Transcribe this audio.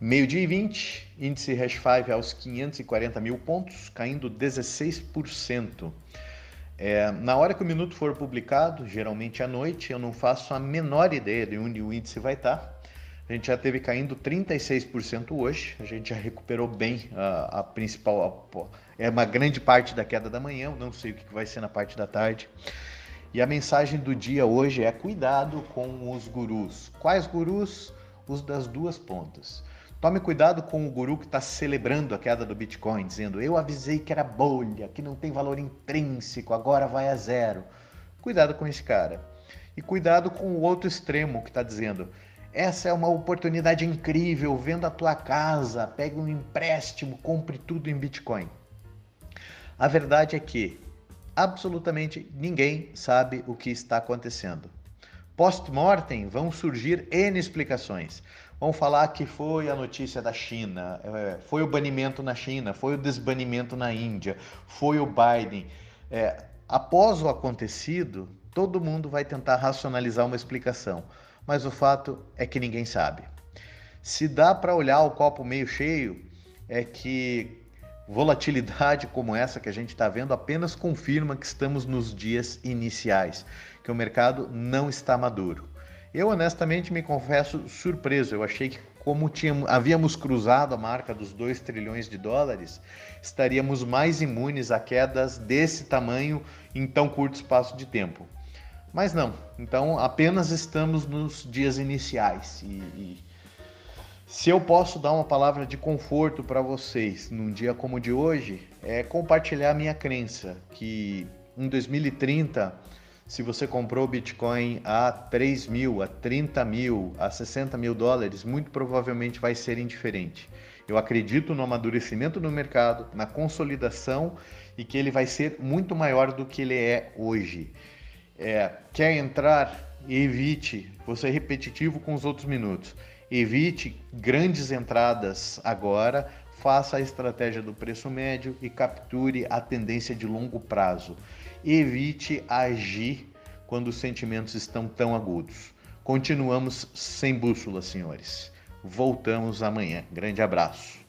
Meio-dia e 20, índice Hash 5 aos 540 mil pontos, caindo 16%. É, na hora que o minuto for publicado, geralmente à noite, eu não faço a menor ideia de onde o índice vai estar. A gente já teve caindo 36% hoje, a gente já recuperou bem a, a principal, a, é uma grande parte da queda da manhã, não sei o que vai ser na parte da tarde. E a mensagem do dia hoje é cuidado com os gurus. Quais gurus? Os das duas pontas. Tome cuidado com o guru que está celebrando a queda do Bitcoin, dizendo: Eu avisei que era bolha, que não tem valor intrínseco, agora vai a zero. Cuidado com esse cara. E cuidado com o outro extremo que está dizendo: Essa é uma oportunidade incrível, venda a tua casa, pegue um empréstimo, compre tudo em Bitcoin. A verdade é que absolutamente ninguém sabe o que está acontecendo. Post-mortem vão surgir N explicações. Vamos falar que foi a notícia da China, é, foi o banimento na China, foi o desbanimento na Índia, foi o Biden. É, após o acontecido, todo mundo vai tentar racionalizar uma explicação, mas o fato é que ninguém sabe. Se dá para olhar o copo meio cheio, é que volatilidade como essa que a gente está vendo apenas confirma que estamos nos dias iniciais, que o mercado não está maduro. Eu honestamente me confesso surpreso. Eu achei que como tínhamos, havíamos cruzado a marca dos 2 trilhões de dólares, estaríamos mais imunes a quedas desse tamanho em tão curto espaço de tempo. Mas não, então apenas estamos nos dias iniciais. E, e se eu posso dar uma palavra de conforto para vocês num dia como o de hoje, é compartilhar minha crença que em 2030 se você comprou Bitcoin a 3 mil, a 30 mil, a 60 mil dólares, muito provavelmente vai ser indiferente. Eu acredito no amadurecimento do mercado, na consolidação e que ele vai ser muito maior do que ele é hoje. É, quer entrar? Evite, vou ser repetitivo com os outros minutos. Evite grandes entradas agora, faça a estratégia do preço médio e capture a tendência de longo prazo evite agir quando os sentimentos estão tão agudos. Continuamos sem bússola, senhores. Voltamos amanhã. Grande abraço.